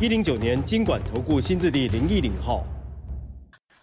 一零九年金管投顾新字第零一零号。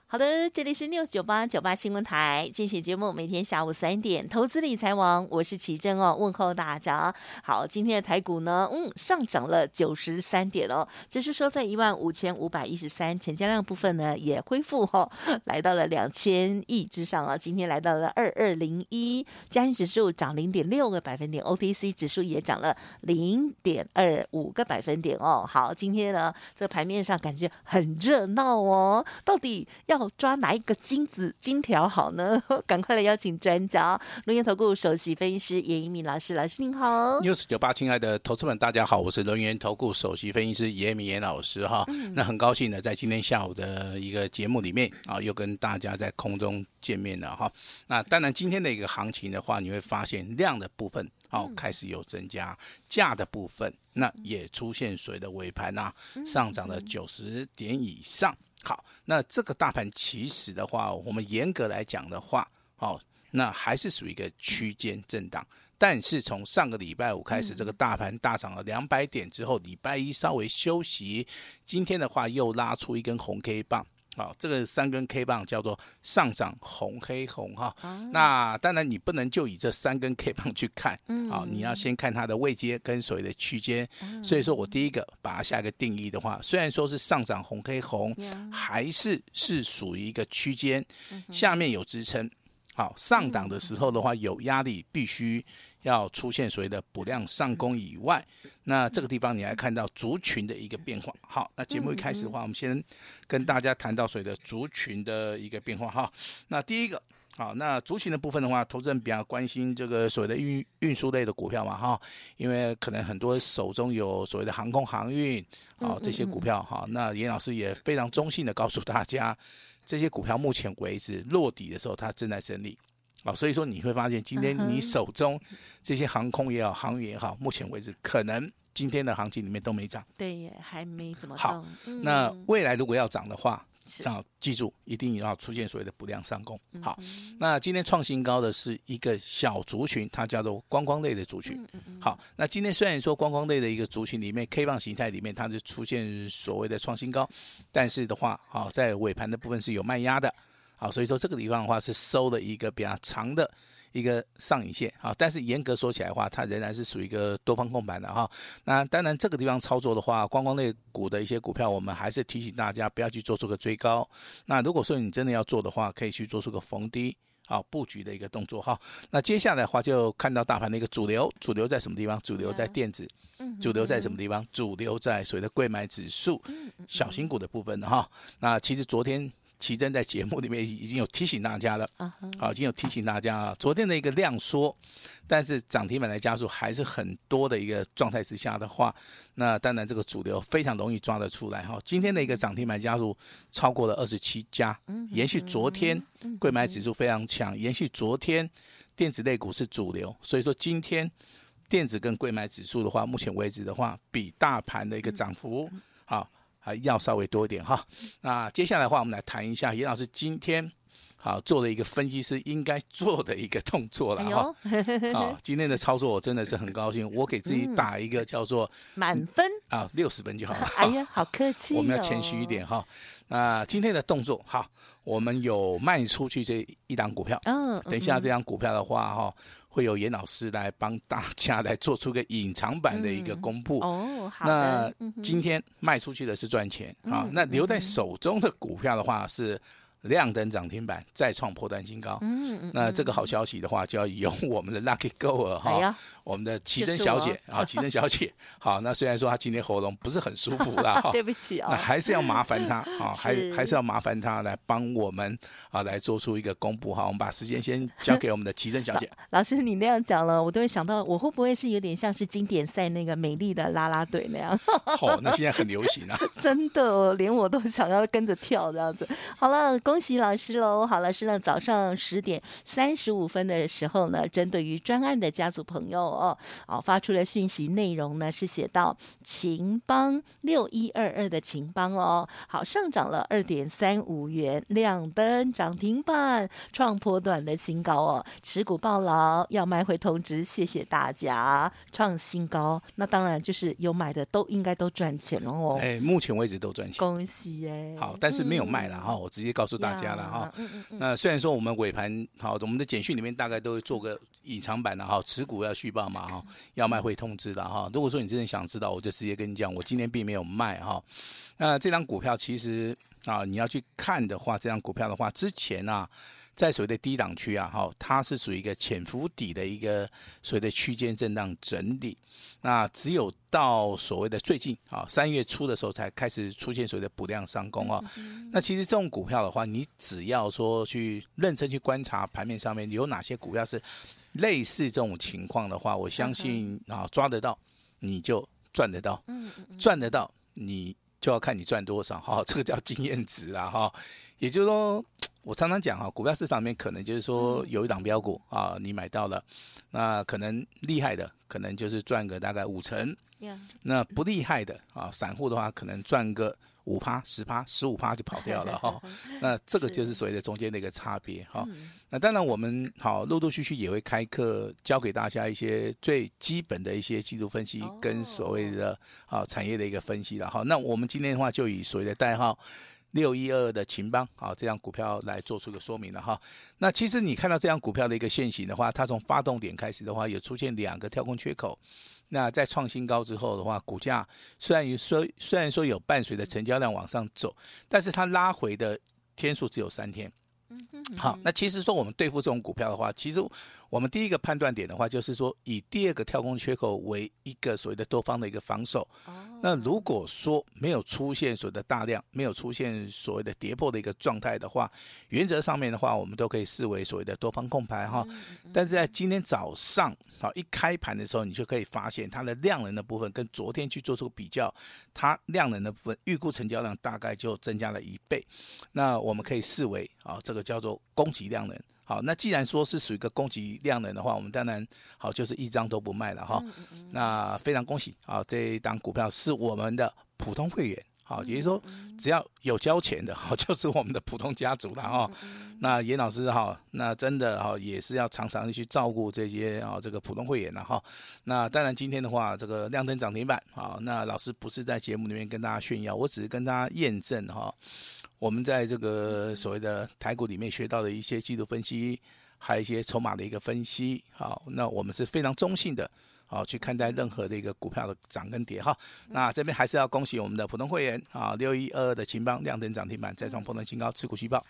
好的，这里是六九八九八新闻台，进行节目，每天下午三点，投资理财王，我是琦蓁哦，问候大家。好，今天的台股呢，嗯，上涨了九十三点哦，指数收在一万五千五百一十三，成交量部分呢也恢复哦，来到了两千亿之上啊，今天来到了二二零一，加权指数涨零点六个百分点，OTC 指数也涨了零点二五个百分点哦。好，今天呢，这盘面上感觉很热闹哦，到底要。要抓哪一个金子金条好呢？赶快来邀请专家，龙源投顾首席分析师严一民老师，老师您好。News 九八，亲爱的投资们，大家好，我是龙源投顾首席分析师严一民严老师哈。嗯、那很高兴呢，在今天下午的一个节目里面啊，又跟大家在空中见面了哈。那当然，今天的一个行情的话，你会发现量的部分哦开始有增加，价的部分那也出现水的尾盘呐，上涨了九十点以上。好，那这个大盘其实的话，我们严格来讲的话，哦，那还是属于一个区间震荡。但是从上个礼拜五开始，这个大盘大涨了两百点之后，礼拜一稍微休息，今天的话又拉出一根红 K 棒。好，这个三根 K 棒叫做上涨红黑红哈。那当然你不能就以这三根 K 棒去看，好，你要先看它的位阶跟所谓的区间。所以说我第一个把它下一个定义的话，虽然说是上涨红黑红，还是是属于一个区间，下面有支撑。好，上档的时候的话有压力，必须要出现所谓的补量上攻以外。那这个地方你还看到族群的一个变化。好，那节目一开始的话，我们先跟大家谈到所谓的族群的一个变化哈。那第一个，好，那族群的部分的话，投资人比较关心这个所谓的运运输类的股票嘛哈，因为可能很多手中有所谓的航空航运啊这些股票哈。那严老师也非常中性的告诉大家，这些股票目前为止落底的时候，它正在整理。啊，所以说你会发现，今天你手中这些航空也好，航运也好，目前为止可能今天的行情里面都没涨。对，还没怎么动。好，那未来如果要涨的话，要记住，一定要出现所谓的不量上攻。好，那今天创新高的是一个小族群，它叫做观光类的族群。好，那今天虽然说观光类的一个族群里面，K 棒形态里面它是出现所谓的创新高，但是的话，好，在尾盘的部分是有卖压的。好，所以说这个地方的话是收了一个比较长的一个上影线，好，但是严格说起来的话，它仍然是属于一个多方控盘的哈。那当然这个地方操作的话，观光类股的一些股票，我们还是提醒大家不要去做出个追高。那如果说你真的要做的话，可以去做出个逢低好布局的一个动作哈。那接下来的话就看到大盘的一个主流，主流在什么地方？主流在电子，主流在什么地方？主流在所谓的贵买指数，小型股的部分的哈。那其实昨天。琦蓁在节目里面已经有提醒大家了，好，已经有提醒大家啊。昨天的一个量缩，但是涨停板的家数还是很多的一个状态之下的话，那当然这个主流非常容易抓得出来哈。今天的一个涨停板家数超过了二十七家，延续昨天贵买指数非常强，延续昨天电子类股是主流，所以说今天电子跟贵买指数的话，目前为止的话，比大盘的一个涨幅好。还要稍微多一点哈，那接下来的话，我们来谈一下严老师今天好做的一个分析师应该做的一个动作了哈。好，今天的操作我真的是很高兴，我给自己打一个叫做满分啊，六十分就好了。哎呀，好客气，我们要谦虚一点哈。那今天的动作好，我们有卖出去这一档股票，嗯，等一下这张股票的话哈。会有严老师来帮大家来做出个隐藏版的一个公布。哦，好。那今天卖出去的是赚钱啊，那留在手中的股票的话是亮灯涨停板，再创破断新高。嗯嗯。那这个好消息的话，就要由我们的 Lucky Girl 哈，我们的奇珍小姐 啊，奇珍小姐。好，那虽然说她今天喉咙不是很舒服啦，哈，对不起啊，那还是要麻烦她 啊，还还是要麻烦她来帮我们啊，来做出一个公布哈。我们把时间先交给我们的奇珍小姐。老师，你那样讲了，我都会想到，我会不会是有点像是经典赛那个美丽的啦啦队那样？好，那现在很流行啊，真的，连我都想要跟着跳这样子。好了，恭喜老师喽！好，老师呢，早上十点三十五分的时候呢，针对于专案的家族朋友哦，哦发出了讯息，内容呢是写到秦邦六一二二的秦邦哦，好上涨了二点三五元，亮灯涨停板，创波段的新高哦，持股抱牢，要卖回通知，谢谢大家，创新高，那当然就是有买的都应该都赚钱了哦。哎，目前为止都赚钱，恭喜哎！好，但是没有卖了哈，嗯、我直接告诉大家了哈。那虽然说我们尾盘好，我们的简讯里面大概都会做个隐藏版的哈，持股要续报嘛哈，要卖会通知的哈。如果说你真的想知道，我就直接跟你讲，我今天并没有卖哈。那这张股票其实啊，你要去看的话，这张股票的话，之前啊。在所谓的低档区啊，哈，它是属于一个潜伏底的一个所谓的区间震荡整理。那只有到所谓的最近啊，三月初的时候才开始出现所谓的补量上攻啊。那其实这种股票的话，你只要说去认真去观察盘面上面有哪些股票是类似这种情况的话，我相信啊，抓得到你就赚得到，赚得到你就要看你赚多少哈，这个叫经验值啊哈，也就是说。我常常讲哈，股票市场里面可能就是说有一档标股啊，你买到了，那可能厉害的可能就是赚个大概五成，那不厉害的啊，散户的话可能赚个五趴、十趴、十五趴就跑掉了哈。那这个就是所谓的中间的一个差别哈。那当然我们好陆陆续续也会开课教给大家一些最基本的一些技术分析跟所谓的啊产业的一个分析了哈。那我们今天的话就以所谓的代号。六一二二的秦邦，好，这样股票来做出个说明了哈。那其实你看到这样股票的一个线型的话，它从发动点开始的话，有出现两个跳空缺口。那在创新高之后的话，股价虽然有说虽然说有伴随着成交量往上走，但是它拉回的天数只有三天。好，那其实说我们对付这种股票的话，其实。我们第一个判断点的话，就是说以第二个跳空缺口为一个所谓的多方的一个防守。那如果说没有出现所谓的大量，没有出现所谓的跌破的一个状态的话，原则上面的话，我们都可以视为所谓的多方控盘哈。但是在今天早上好一开盘的时候，你就可以发现它的量能的部分跟昨天去做出比较，它量能的部分预估成交量大概就增加了一倍。那我们可以视为啊，这个叫做供给量能。好，那既然说是属于一个供给量能的话，我们当然好就是一张都不卖了哈。那非常恭喜啊，这一档股票是我们的普通会员，好，也就是说只要有交钱的，好 就是我们的普通家族了哈。那严老师哈，那真的哈也是要常常去照顾这些啊这个普通会员了哈。那当然今天的话，这个亮灯涨停板啊，那老师不是在节目里面跟大家炫耀，我只是跟大家验证哈。我们在这个所谓的台股里面学到的一些技术分析，还有一些筹码的一个分析，好，那我们是非常中性的，好去看待任何的一个股票的涨跟跌哈。那这边还是要恭喜我们的普通会员啊，六一二二的勤邦亮灯涨停板，再创破断新高，持股续报。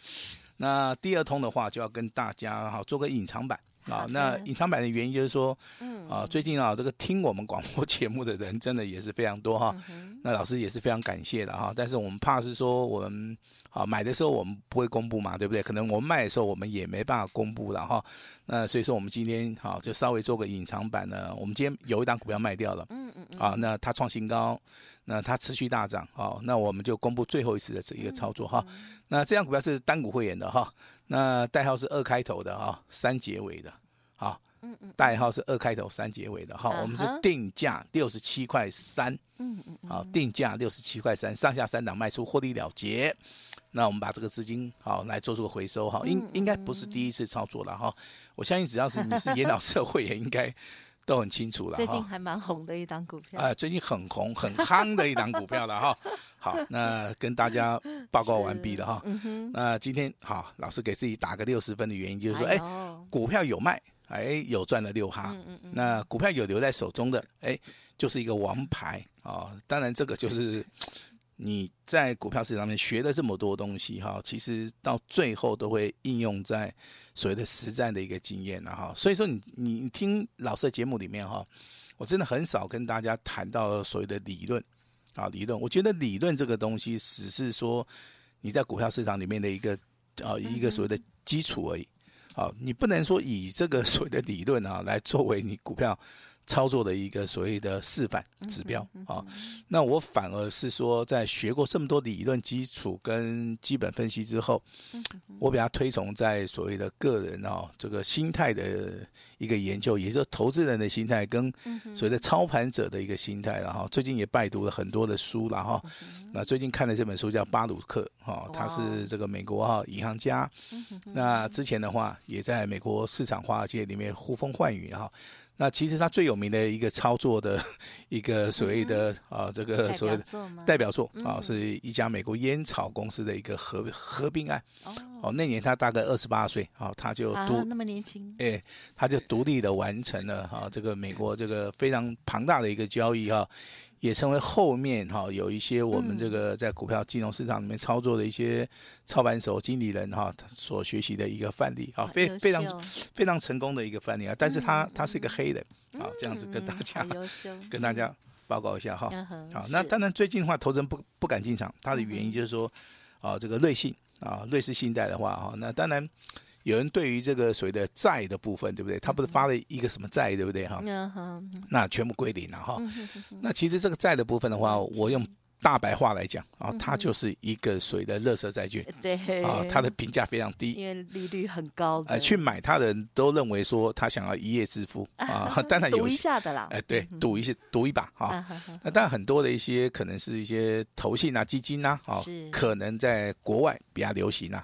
那第二通的话，就要跟大家哈做个隐藏版。啊，那隐藏版的原因就是说，嗯啊，最近啊，这个听我们广播 节目的人真的也是非常多哈。那老师也是非常感谢的哈。但是我们怕是说，我们啊买的时候我们不会公布嘛，对不对？可能我们卖的时候我们也没办法公布了哈。那所以说我们今天好就稍微做个隐藏版呢。我们今天有一档股票卖掉了，嗯嗯啊，那它创新高，那它持续大涨，好，那我们就公布最后一次的这一个操作哈。那这张股票是单股会员的哈。那代号是二开头的啊，三结尾的，好，代号是二开头三结尾的，好，我们是定价六十七块三，嗯嗯，好，定价六十七块三，上下三档卖出获利了结，那我们把这个资金好来做出个回收。哈，应应该不是第一次操作了哈，我相信只要是你是严老师的会员，应该。都很清楚了，最近还蛮红的一档股票啊，最近很红很夯的一档股票了哈。好，那跟大家报告完毕了哈。那今天好，老师给自己打个六十分的原因就是说，哎，股票有卖，哎，有赚了六哈。那股票有留在手中的，哎，就是一个王牌啊。当然这个就是你在股票市场上面学了这么多东西哈，其实到最后都会应用在所谓的实战的一个经验了哈。所以说你你听老师的节目里面哈，我真的很少跟大家谈到所谓的理论啊理论。我觉得理论这个东西只是说你在股票市场里面的一个啊一个所谓的基础而已。啊，你不能说以这个所谓的理论啊来作为你股票。操作的一个所谓的示范指标啊，那我反而是说，在学过这么多理论基础跟基本分析之后，我比较推崇在所谓的个人啊这个心态的一个研究，也就是投资人的心态跟所谓的操盘者的一个心态，然后最近也拜读了很多的书，然后那最近看的这本书叫巴鲁克哈，他是这个美国哈银行家，那之前的话也在美国市场华尔街里面呼风唤雨哈。那其实他最有名的一个操作的 一个所谓的啊，这个所谓的代表作啊，是一家美国烟草公司的一个合合并案。哦，那年他大概二十八岁，啊，他就独那么年轻，哎，他就独立的完成了哈这个美国这个非常庞大的一个交易哈。也成为后面哈有一些我们这个在股票金融市场里面操作的一些操盘手、经理人哈所学习的一个范例啊，非非常非常成功的一个范例啊。但是他他是一个黑人啊，这样子跟大家 跟大家报告一下哈。好，那当然最近的话，投资人不不敢进场，他的原因就是说啊，这个瑞信啊，瑞士信贷的话哈，那当然。有人对于这个所谓的债的部分，对不对？他不是发了一个什么债，对不对？哈，那全部归零了哈。那其实这个债的部分的话，我用大白话来讲啊，它就是一个所谓的垃圾债券。对啊，它的评价非常低，因为利率很高。哎，去买它的人都认为说他想要一夜致富啊，当然有赌一下的啦。哎，对，赌一些，赌一把哈。那当然很多的一些可能是一些投信啊、基金啊，啊，可能在国外比较流行啊，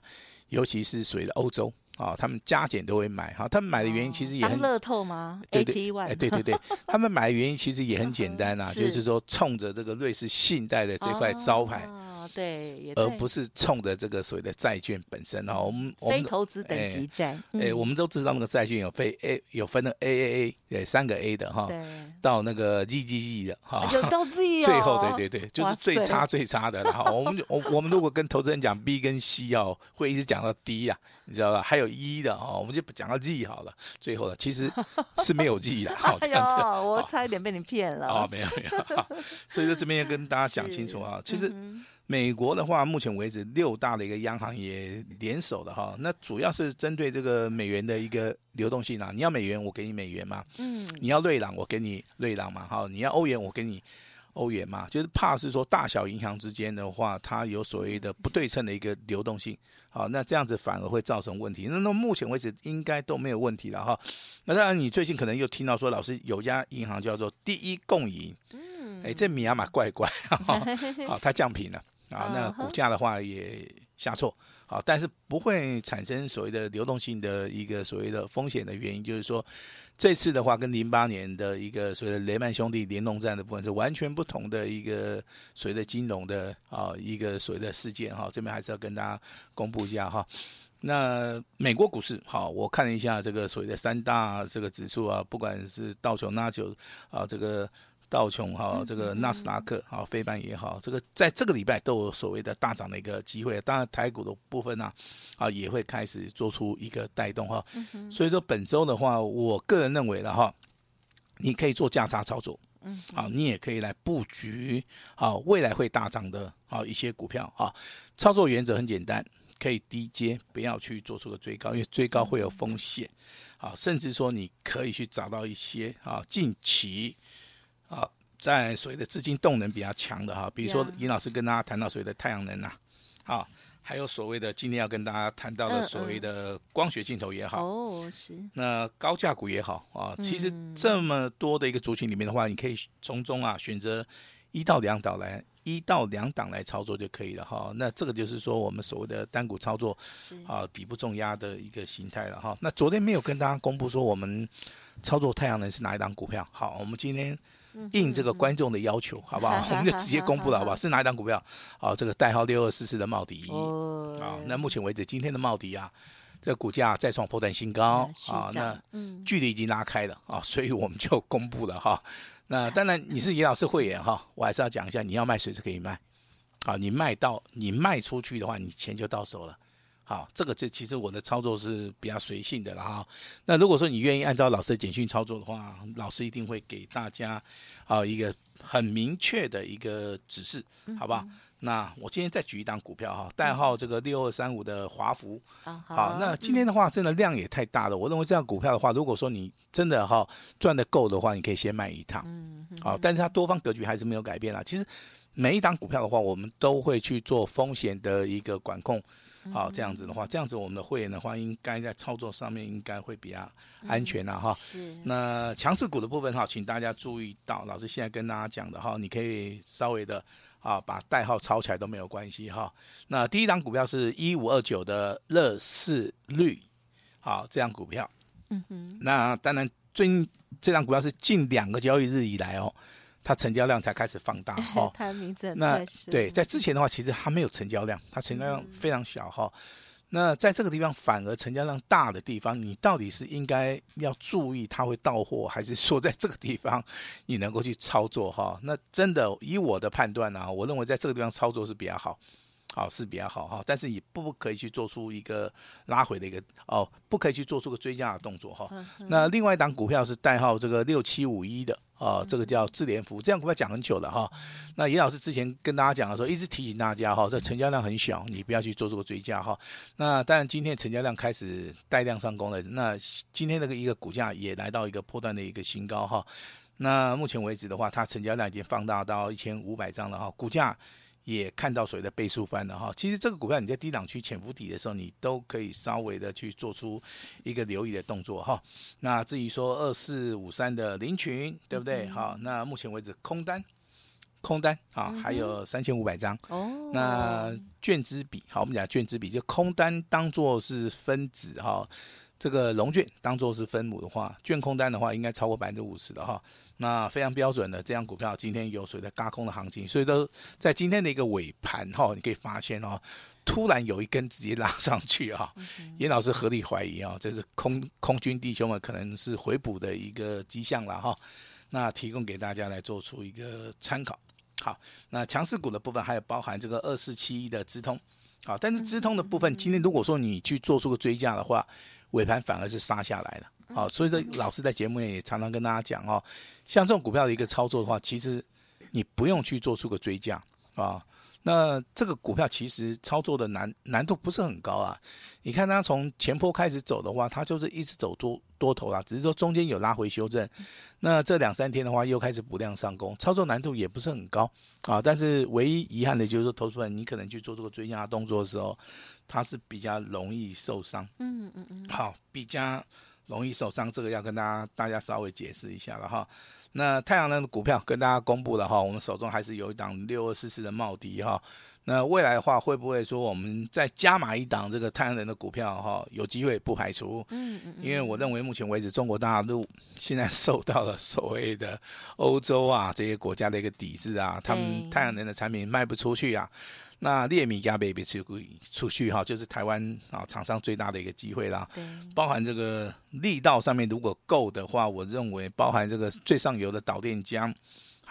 尤其是水的欧洲。啊、哦，他们加减都会买哈，他们买的原因其实也很乐透吗？对 对，哎对对对，他们买的原因其实也很简单呐、啊，就是说冲着这个瑞士信贷的这块招牌。哦对，而不是冲着这个所谓的债券本身哈，我们我们非投资等级债，哎、我们都知道那个债券有非 A 有分的 AAA，对，三个 A 的哈，到那个 GGG 的哈，有到 G 最后对对对，就是最差最差的哈，我们我我们如果跟投资人讲 B 跟 C 哦，会一直讲到 D 呀、啊，你知道吧？还有 E 的哦，我们就讲到 G 好了，最后的其实是没有 G 的，好这样子，我差一点被你骗了，哦，没有没有，所以说这边要跟大家讲清楚啊，其实。美国的话，目前为止六大的一个央行也联手的哈，那主要是针对这个美元的一个流动性啊。你要美元，我给你美元嘛。嗯。你要瑞郎，我给你瑞郎嘛。哈，你要欧元，我给你欧元嘛。就是怕是说大小银行之间的话，它有所谓的不对称的一个流动性。好，那这样子反而会造成问题。那那目前为止应该都没有问题了哈。那当然，你最近可能又听到说，老师有家银行叫做第一共银。嗯。哎，这米亚马怪怪，好，它降频了。啊，那股价的话也下挫，好，但是不会产生所谓的流动性的一个所谓的风险的原因，就是说这次的话跟零八年的一个所谓的雷曼兄弟联动战的部分是完全不同的一个所谓的金融的啊一个所谓的事件哈，这边还是要跟大家公布一下哈。那美国股市好，我看了一下这个所谓的三大这个指数啊，不管是道琼纳九啊这个。道琼哈，这个纳斯达克哈，费半也好，这个在这个礼拜都有所谓的大涨的一个机会。当然，台股的部分呢，啊，也会开始做出一个带动哈。所以说本周的话，我个人认为的哈，你可以做价差操作，嗯，好，你也可以来布局好未来会大涨的啊一些股票啊。操作原则很简单，可以低接，不要去做出个追高，因为追高会有风险。啊，甚至说你可以去找到一些啊近期。啊，在所谓的资金动能比较强的哈，比如说尹老师跟大家谈到所谓的太阳能呐，啊，还有所谓的今天要跟大家谈到的所谓的光学镜头也好，哦是，那高价股也好啊，其实这么多的一个族群里面的话，你可以从中啊选择一到两档来一到两档来操作就可以了哈。那这个就是说我们所谓的单股操作啊，底部重压的一个形态了哈。那昨天没有跟大家公布说我们操作太阳能是哪一档股票，好，我们今天。应这个观众的要求，好不好？我们就直接公布了，好不好？是哪一档股票？好，这个代号六二四四的茂迪。啊，那目前为止，今天的茂迪啊，这股价再创波段新高啊，那距离已经拉开了啊，所以我们就公布了哈。那当然，你是严老师会员哈，我还是要讲一下，你要卖随时可以卖好，你卖到你卖出去的话，你钱就到手了。好，这个这其实我的操作是比较随性的了哈。那如果说你愿意按照老师的简讯操作的话，老师一定会给大家啊一个很明确的一个指示，好不好？嗯那我今天再举一档股票哈，代号这个六二三五的华孚。好，那今天的话，真的量也太大了。我认为这样股票的话，如果说你真的哈赚的够的话，你可以先卖一趟。嗯好，但是它多方格局还是没有改变啦。其实每一档股票的话，我们都会去做风险的一个管控。好，这样子的话，这样子我们的会员的话，应该在操作上面应该会比较安全了哈。是。那强势股的部分哈，请大家注意到，老师现在跟大家讲的哈，你可以稍微的。啊，把代号抄起来都没有关系哈。那第一档股票是一五二九的乐视绿，好，这档股票。嗯哼。那当然，最近这档股票是近两个交易日以来哦，它成交量才开始放大 哈。它的名字那对，在之前的话，其实它没有成交量，它成交量非常小哈。嗯那在这个地方反而成交量大的地方，你到底是应该要注意它会到货，还是说在这个地方你能够去操作哈？那真的以我的判断呢、啊，我认为在这个地方操作是比较好。好是比较好哈，但是也不可以去做出一个拉回的一个哦，不可以去做出个追加的动作哈。那另外一档股票是代号这个六七五一的哦，这个叫智联服务，这样股票讲很久了哈。那严老师之前跟大家讲的时候，一直提醒大家哈，这成交量很小，你不要去做这个追加哈。那当然今天成交量开始带量上攻了，那今天这个一个股价也来到一个破断的一个新高哈。那目前为止的话，它成交量已经放大到一千五百张了哈，股价。也看到所谓的倍数翻了哈，其实这个股票你在低档区潜伏底的时候，你都可以稍微的去做出一个留意的动作哈。那至于说二四五三的凌群，对不对？好，那目前为止空单，空单啊，还有三千五百张。哦。那券资比，好，我们讲券资比，就空单当做是分子哈，这个龙卷当做是分母的话，券空单的话应该超过百分之五十的哈。那非常标准的这样股票，今天有所谓的轧空的行情，所以都在今天的一个尾盘哈，你可以发现哦，突然有一根直接拉上去哈，严老师合理怀疑啊，这是空空军弟兄们可能是回补的一个迹象了哈。那提供给大家来做出一个参考。好，那强势股的部分还有包含这个二四七一的资通，好，但是资通的部分今天如果说你去做出个追加的话，尾盘反而是杀下来了。好，所以说老师在节目也常常跟大家讲哦，像这种股票的一个操作的话，其实你不用去做出个追加啊。那这个股票其实操作的难难度不是很高啊。你看它从前坡开始走的话，它就是一直走多多头啦，只是说中间有拉回修正。那这两三天的话又开始补量上攻，操作难度也不是很高啊。但是唯一遗憾的就是说，投资人你可能去做这个追加动作的时候，它是比较容易受伤。嗯嗯嗯。好，比较。容易受伤，这个要跟大家大家稍微解释一下了哈。那太阳能的股票跟大家公布了哈，我们手中还是有一档六二四四的茂迪哈。那未来的话，会不会说我们再加码一档这个太阳能的股票哈？有机会不排除。嗯嗯。因为我认为目前为止，中国大陆现在受到了所谓的欧洲啊这些国家的一个抵制啊，他们太阳能的产品卖不出去啊。那列米加贝贝出出去哈，就是台湾啊厂商最大的一个机会啦。对，包含这个力道上面如果够的话，我认为包含这个最上游的导电浆，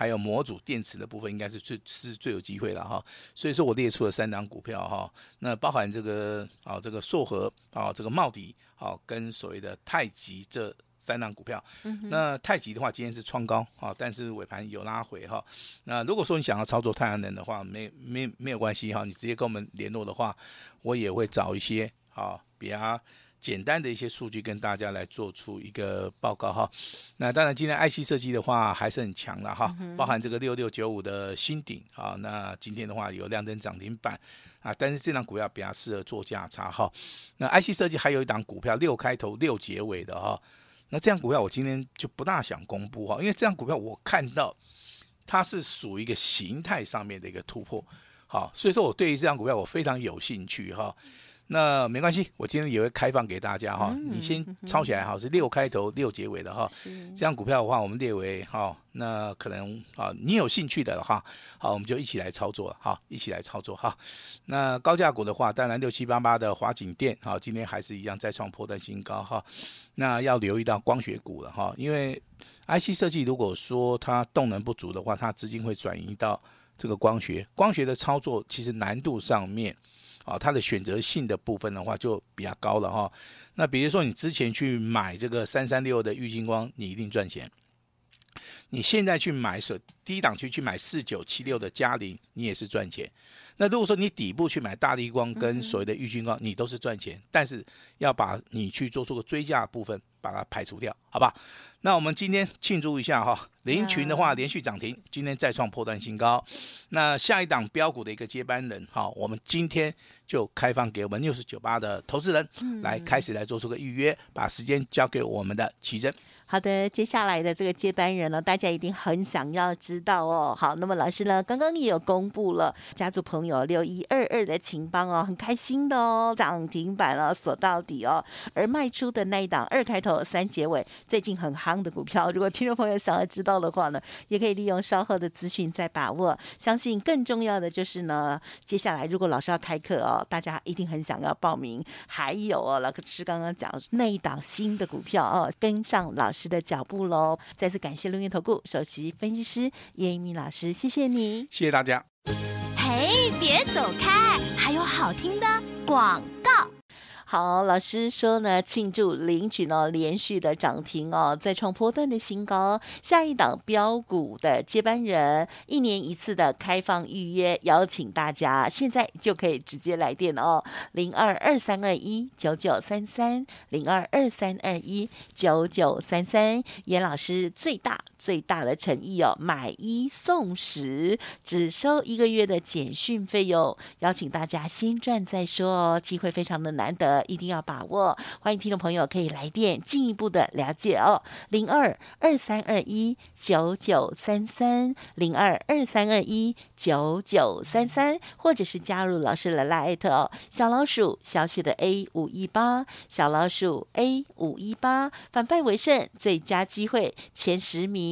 还有模组电池的部分，应该是最是最有机会了哈。所以说我列出了三档股票哈，那包含这个啊这个硕和啊这个茂迪啊跟所谓的太极这。三档股票，那太极的话，今天是创高啊，但是尾盘有拉回哈。那如果说你想要操作太阳能的话，没没没有关系哈，你直接跟我们联络的话，我也会找一些啊比较简单的一些数据跟大家来做出一个报告哈。那当然，今天 IC 设计的话还是很强的哈，包含这个六六九五的新顶啊，那今天的话有亮灯涨停板啊，但是这档股票比较适合做价差哈。那 IC 设计还有一档股票六开头六结尾的哈。那这样股票我今天就不大想公布哈，因为这样股票我看到它是属于一个形态上面的一个突破，好，所以说我对于这样股票我非常有兴趣哈。那没关系，我今天也会开放给大家哈。你先抄起来哈，是六开头六结尾的哈。这样股票的话，我们列为哈，那可能啊，你有兴趣的哈，好，我们就一起来操作哈，一起来操作哈。那高价股的话，当然六七八八的华景店哈，今天还是一样再创破段新高哈。那要留意到光学股了哈，因为 IC 设计如果说它动能不足的话，它资金会转移到。这个光学，光学的操作其实难度上面啊，它的选择性的部分的话就比较高了哈。那比如说你之前去买这个三三六的郁金光，你一定赚钱。你现在去买所低档区去买四九七六的嘉陵，你也是赚钱。那如果说你底部去买大力光跟所谓的玉金光，你都是赚钱。但是要把你去做出个追加的部分，把它排除掉，好吧？那我们今天庆祝一下哈，林群的话连续涨停，今天再创破断新高。那下一档标股的一个接班人，哈，我们今天就开放给我们六十九八的投资人来开始来做出个预约，把时间交给我们的奇珍。好的，接下来的这个接班人呢，大家一定很想要知道哦。好，那么老师呢，刚刚也有公布了家族朋友六一二二的勤邦哦，很开心的哦，涨停板了，锁到底哦。而卖出的那一档二开头三结尾，最近很夯的股票，如果听众朋友想要知道的话呢，也可以利用稍后的资讯再把握。相信更重要的就是呢，接下来如果老师要开课哦，大家一定很想要报名。还有哦，老师刚刚讲那一档新的股票哦，跟上老师。的脚步喽！再次感谢录音投顾首席分析师叶一鸣老师，谢谢你，谢谢大家。嘿，别走开，还有好听的广告。好，老师说呢，庆祝领取呢连续的涨停哦，再创波段的新高。下一档标股的接班人，一年一次的开放预约，邀请大家现在就可以直接来电哦，零二二三二一九九三三，零二二三二一九九三三。严老师最大最大的诚意哦，买一送十，只收一个月的简讯费用，邀请大家先赚再说哦，机会非常的难得。一定要把握，欢迎听众朋友可以来电进一步的了解哦，零二二三二一九九三三，零二二三二一九九三三，或者是加入老师的来艾特哦，小老鼠小写的 A 五一八，小老鼠 A 五一八，反败为胜，最佳机会前十名，